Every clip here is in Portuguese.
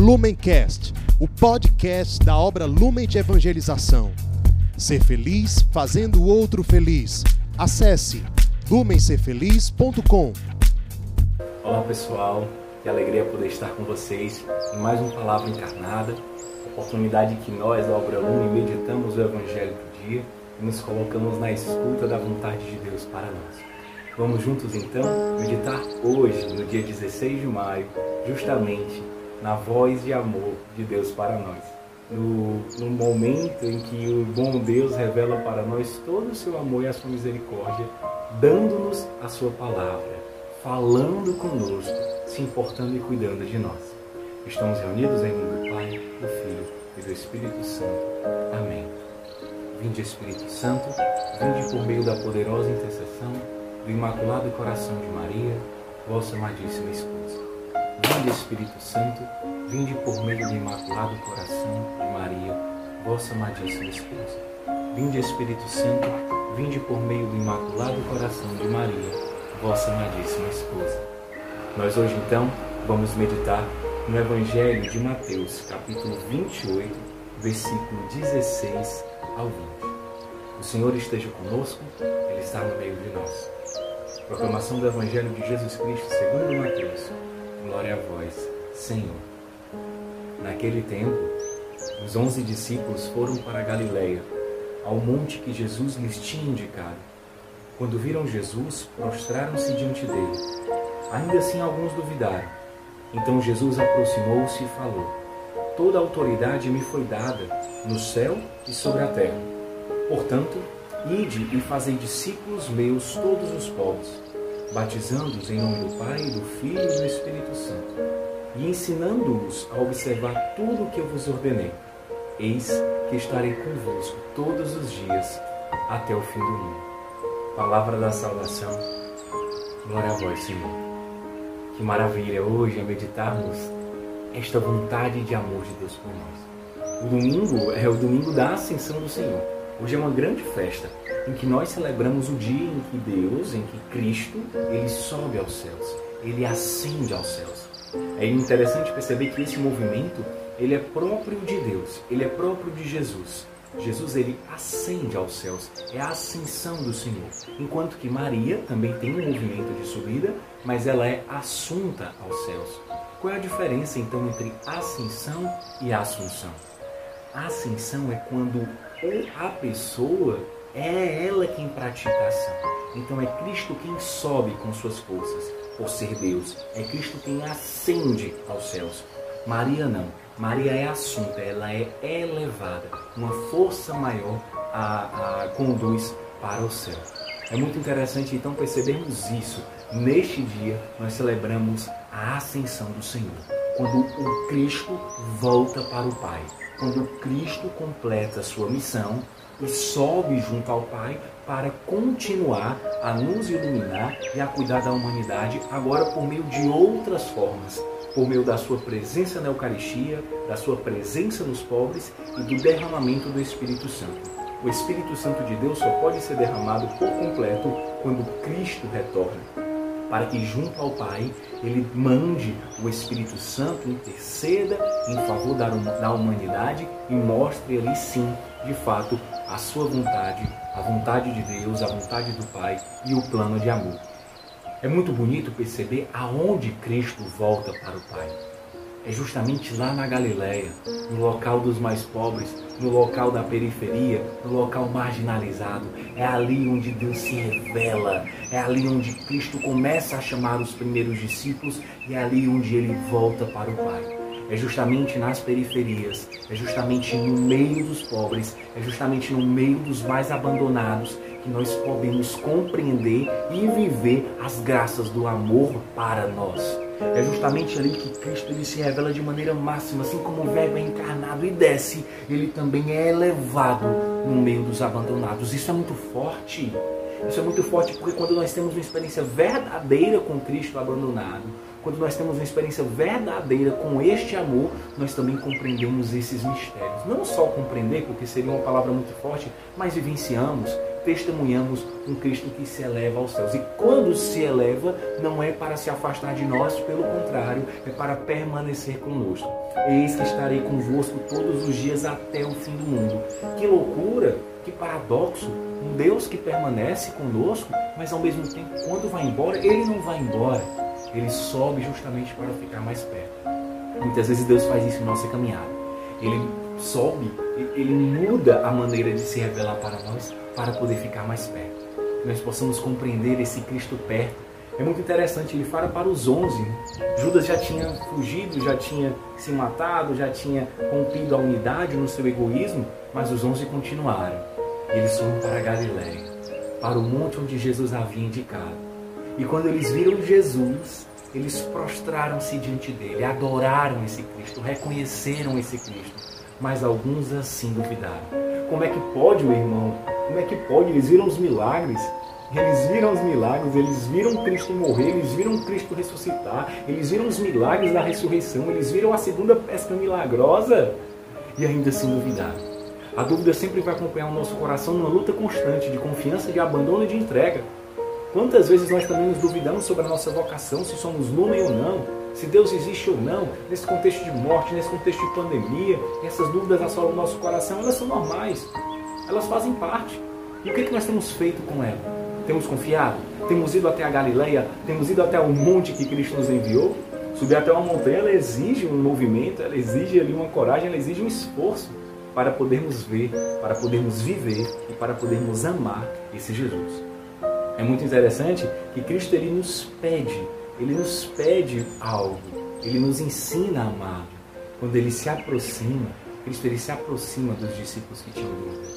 Lumencast, o podcast da obra Lumen de Evangelização. Ser feliz fazendo o outro feliz. Acesse lumencerfeliz.com. Olá pessoal, que alegria poder estar com vocês em mais uma palavra encarnada, oportunidade que nós da obra Lumen meditamos o Evangelho do dia e nos colocamos na escuta da vontade de Deus para nós. Vamos juntos então meditar hoje, no dia 16 de maio, justamente na voz de amor de Deus para nós. No, no, momento em que o bom Deus revela para nós todo o seu amor e a sua misericórdia, dando-nos a sua palavra, falando conosco, se importando e cuidando de nós. Estamos reunidos em nome do Pai, do Filho e do Espírito Santo. Amém. Vinde Espírito Santo, vinde por meio da poderosa intercessão do Imaculado Coração de Maria, vossa amadíssima esposa. Vinde Espírito Santo, vinde por meio do Imaculado Coração de Maria, vossa amadíssima esposa. Vinde Espírito Santo, vinde por meio do Imaculado Coração de Maria, vossa amadíssima esposa. Nós hoje então vamos meditar no Evangelho de Mateus, capítulo 28, versículo 16 ao 20. O Senhor esteja conosco, Ele está no meio de nós. Proclamação do Evangelho de Jesus Cristo segundo Mateus. Glória a vós, Senhor. Naquele tempo, os onze discípulos foram para Galiléia, ao monte que Jesus lhes tinha indicado. Quando viram Jesus, prostraram-se diante dele. Ainda assim alguns duvidaram. Então Jesus aproximou-se e falou: Toda a autoridade me foi dada, no céu e sobre a terra. Portanto, ide e fazei discípulos meus todos os povos, batizando-os em nome do Pai, do Filho e do Espírito Santo, e ensinando-os a observar tudo o que eu vos ordenei. Eis que estarei convosco todos os dias até o fim do mundo. Palavra da salvação. Glória a vós, Senhor. Que maravilha hoje é meditarmos esta vontade de amor de Deus por nós. O domingo é o domingo da ascensão do Senhor. Hoje é uma grande festa em que nós celebramos o dia em que Deus, em que Cristo, ele sobe aos céus, ele ascende aos céus. É interessante perceber que esse movimento, ele é próprio de Deus, ele é próprio de Jesus. Jesus ele ascende aos céus, é a ascensão do Senhor. Enquanto que Maria também tem um movimento de subida, mas ela é assunta aos céus. Qual é a diferença então entre ascensão e assunção? A ascensão é quando a pessoa é ela quem pratica a ação. Então é Cristo quem sobe com suas forças, por ser Deus. É Cristo quem ascende aos céus. Maria não. Maria é assunta, ela é elevada. Uma força maior a, a conduz para o céu. É muito interessante então percebermos isso. Neste dia nós celebramos a ascensão do Senhor. Quando o Cristo volta para o Pai. Quando Cristo completa sua missão e sobe junto ao Pai para continuar a nos iluminar e a cuidar da humanidade, agora por meio de outras formas, por meio da sua presença na Eucaristia, da sua presença nos pobres e do derramamento do Espírito Santo. O Espírito Santo de Deus só pode ser derramado por completo quando Cristo retorna para que junto ao Pai ele mande o Espírito Santo, interceda em favor da humanidade e mostre ali sim, de fato, a sua vontade, a vontade de Deus, a vontade do Pai e o plano de amor. É muito bonito perceber aonde Cristo volta para o Pai. É justamente lá na Galileia, no local dos mais pobres, no local da periferia, no local marginalizado. É ali onde Deus se revela, é ali onde Cristo começa a chamar os primeiros discípulos e é ali onde ele volta para o Pai. É justamente nas periferias, é justamente no meio dos pobres, é justamente no meio dos mais abandonados que nós podemos compreender e viver as graças do amor para nós. É justamente ali que Cristo ele se revela de maneira máxima, assim como o Verbo é encarnado e desce, ele também é elevado no meio dos abandonados. Isso é muito forte. Isso é muito forte porque quando nós temos uma experiência verdadeira com Cristo abandonado, quando nós temos uma experiência verdadeira com este amor, nós também compreendemos esses mistérios. Não só compreender, porque seria uma palavra muito forte, mas vivenciamos testemunhamos um Cristo que se eleva aos céus. E quando se eleva, não é para se afastar de nós, pelo contrário, é para permanecer conosco. Eis que estarei convosco todos os dias até o fim do mundo. Que loucura, que paradoxo. Um Deus que permanece conosco, mas ao mesmo tempo, quando vai embora, ele não vai embora. Ele sobe justamente para ficar mais perto. Muitas vezes Deus faz isso em nossa caminhada. Ele sobe, ele muda a maneira de se revelar para nós para poder ficar mais perto. Que nós possamos compreender esse Cristo perto. É muito interessante, ele fala para os onze. Judas já tinha fugido, já tinha se matado, já tinha rompido a unidade no seu egoísmo, mas os onze continuaram. Eles foram para Galiléia, para o monte onde Jesus havia indicado. E quando eles viram Jesus, eles prostraram-se diante dele, adoraram esse Cristo, reconheceram esse Cristo mas alguns assim duvidaram. Como é que pode, meu irmão? Como é que pode? Eles viram os milagres. Eles viram os milagres, eles viram Cristo morrer, eles viram Cristo ressuscitar, eles viram os milagres da ressurreição, eles viram a segunda pesca milagrosa e ainda assim duvidaram. A dúvida sempre vai acompanhar o nosso coração numa luta constante de confiança, de abandono e de entrega. Quantas vezes nós também nos duvidamos sobre a nossa vocação, se somos lumen ou não? Se Deus existe ou não, nesse contexto de morte, nesse contexto de pandemia, essas dúvidas assolam o nosso coração, elas são normais, elas fazem parte. E o que, é que nós temos feito com ela? Temos confiado? Temos ido até a Galileia? Temos ido até o monte que Cristo nos enviou? Subir até uma montanha, ela exige um movimento, ela exige ali uma coragem, ela exige um esforço para podermos ver, para podermos viver e para podermos amar esse Jesus. É muito interessante que Cristo ele nos pede ele nos pede algo, ele nos ensina a amar. Quando ele se aproxima, Cristo ele se aproxima dos discípulos que tinham dúvida.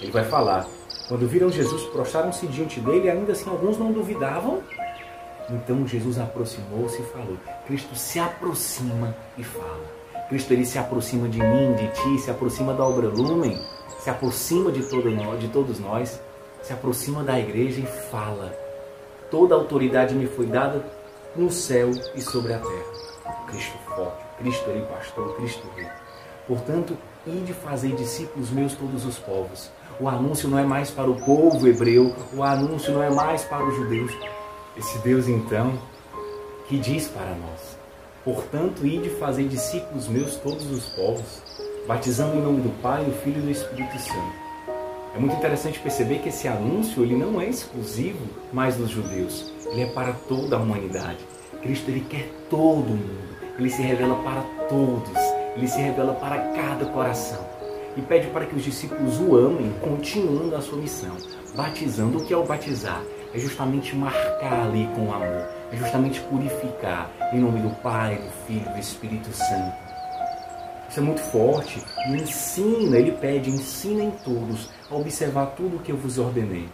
Ele vai falar: quando viram Jesus, prostraram-se diante dele, ainda assim alguns não duvidavam. Então Jesus aproximou-se e falou. Cristo se aproxima e fala. Cristo ele se aproxima de mim, de ti, se aproxima da obra Lumen, se aproxima de, todo nós, de todos nós, se aproxima da igreja e fala. Toda autoridade me foi dada no céu e sobre a terra. Cristo forte, Cristo ele pastor, Cristo rei. Portanto, ide fazer discípulos meus todos os povos. O anúncio não é mais para o povo hebreu, o anúncio não é mais para os judeus. Esse Deus então que diz para nós: Portanto, ide fazer discípulos meus todos os povos, batizando em nome do Pai, do Filho e do Espírito Santo. É muito interessante perceber que esse anúncio ele não é exclusivo mais dos judeus ele é para toda a humanidade. Cristo ele quer todo mundo. Ele se revela para todos. Ele se revela para cada coração. E pede para que os discípulos o amem, continuando a sua missão. Batizando. O que é o batizar? É justamente marcar ali com amor. É justamente purificar. Em nome do Pai, do Filho do Espírito Santo. Isso é muito forte. E ensina, ele pede, ensinem todos a observar tudo o que eu vos ordenei.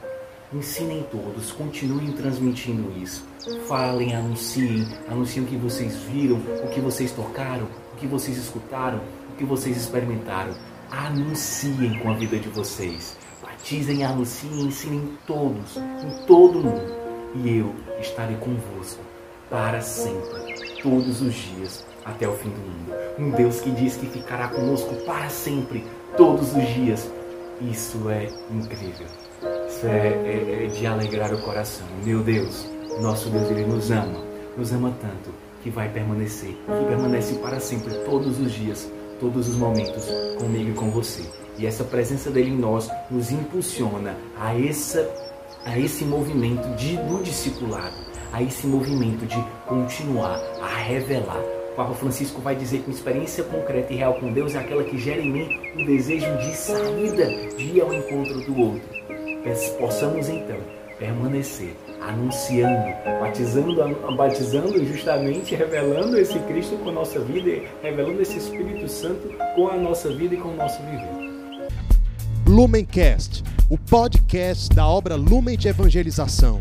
Ensinem todos, continuem transmitindo isso. Falem, anunciem, anunciem o que vocês viram, o que vocês tocaram, o que vocês escutaram, o que vocês experimentaram. Anunciem com a vida de vocês. Batizem, anunciem, ensinem todos, em todo mundo. E eu estarei convosco para sempre, todos os dias, até o fim do mundo. Um Deus que diz que ficará conosco para sempre, todos os dias. Isso é incrível. Isso é, é, é de alegrar o coração. Meu Deus, nosso Deus, Ele nos ama, nos ama tanto que vai permanecer, que permanece para sempre, todos os dias, todos os momentos, comigo e com você. E essa presença dele em nós nos impulsiona a, essa, a esse movimento de, do discipulado, a esse movimento de continuar a revelar. O Papa Francisco vai dizer que uma experiência concreta e real com Deus é aquela que gera em mim o desejo de saída, de ir ao encontro do outro possamos então permanecer anunciando, batizando, batizando justamente, revelando esse Cristo com a nossa vida, revelando esse Espírito Santo com a nossa vida e com o nosso viver. Lumencast, o podcast da obra Lumen de Evangelização.